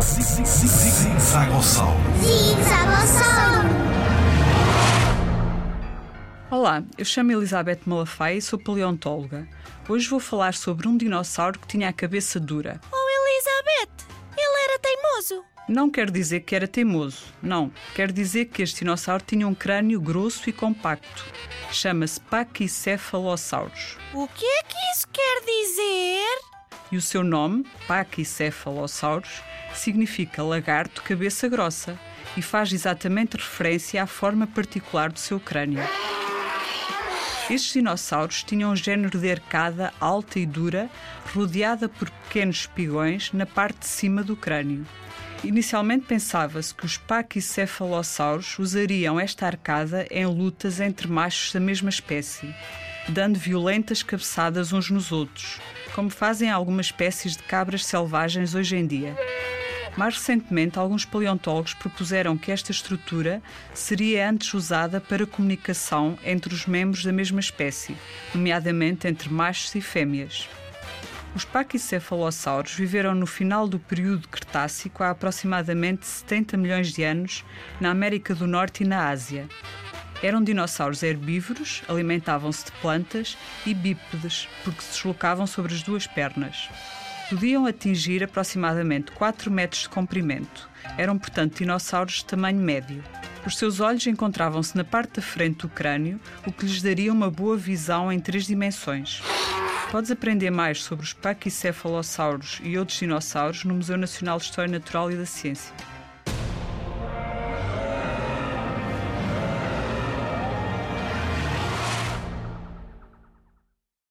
Zigzagossauro. Zigzagossauro. Olá, eu chamo Elizabeth Malafaia e sou paleontóloga. Hoje vou falar sobre um dinossauro que tinha a cabeça dura. Oh, Elizabeth, ele era teimoso. Não quer dizer que era teimoso, não. Quer dizer que este dinossauro tinha um crânio grosso e compacto. Chama-se Pachycephalosaurus. O que é que isso quer dizer? E o seu nome, Pachycephalosaurus, significa lagarto cabeça grossa e faz exatamente referência à forma particular do seu crânio. Estes dinossauros tinham um género de arcada alta e dura, rodeada por pequenos espigões na parte de cima do crânio. Inicialmente pensava-se que os pachycephalossauros usariam esta arcada em lutas entre machos da mesma espécie, dando violentas cabeçadas uns nos outros, como fazem algumas espécies de cabras selvagens hoje em dia. Mais recentemente, alguns paleontólogos propuseram que esta estrutura seria antes usada para comunicação entre os membros da mesma espécie, nomeadamente entre machos e fêmeas. Os pachycephalossauros viveram no final do período Cretácico há aproximadamente 70 milhões de anos na América do Norte e na Ásia. Eram dinossauros herbívoros, alimentavam-se de plantas e bípedes, porque se deslocavam sobre as duas pernas podiam atingir aproximadamente 4 metros de comprimento. Eram, portanto, dinossauros de tamanho médio. Os seus olhos encontravam-se na parte da frente do crânio, o que lhes daria uma boa visão em três dimensões. Podes aprender mais sobre os pachycephalossauros e outros dinossauros no Museu Nacional de História Natural e da Ciência.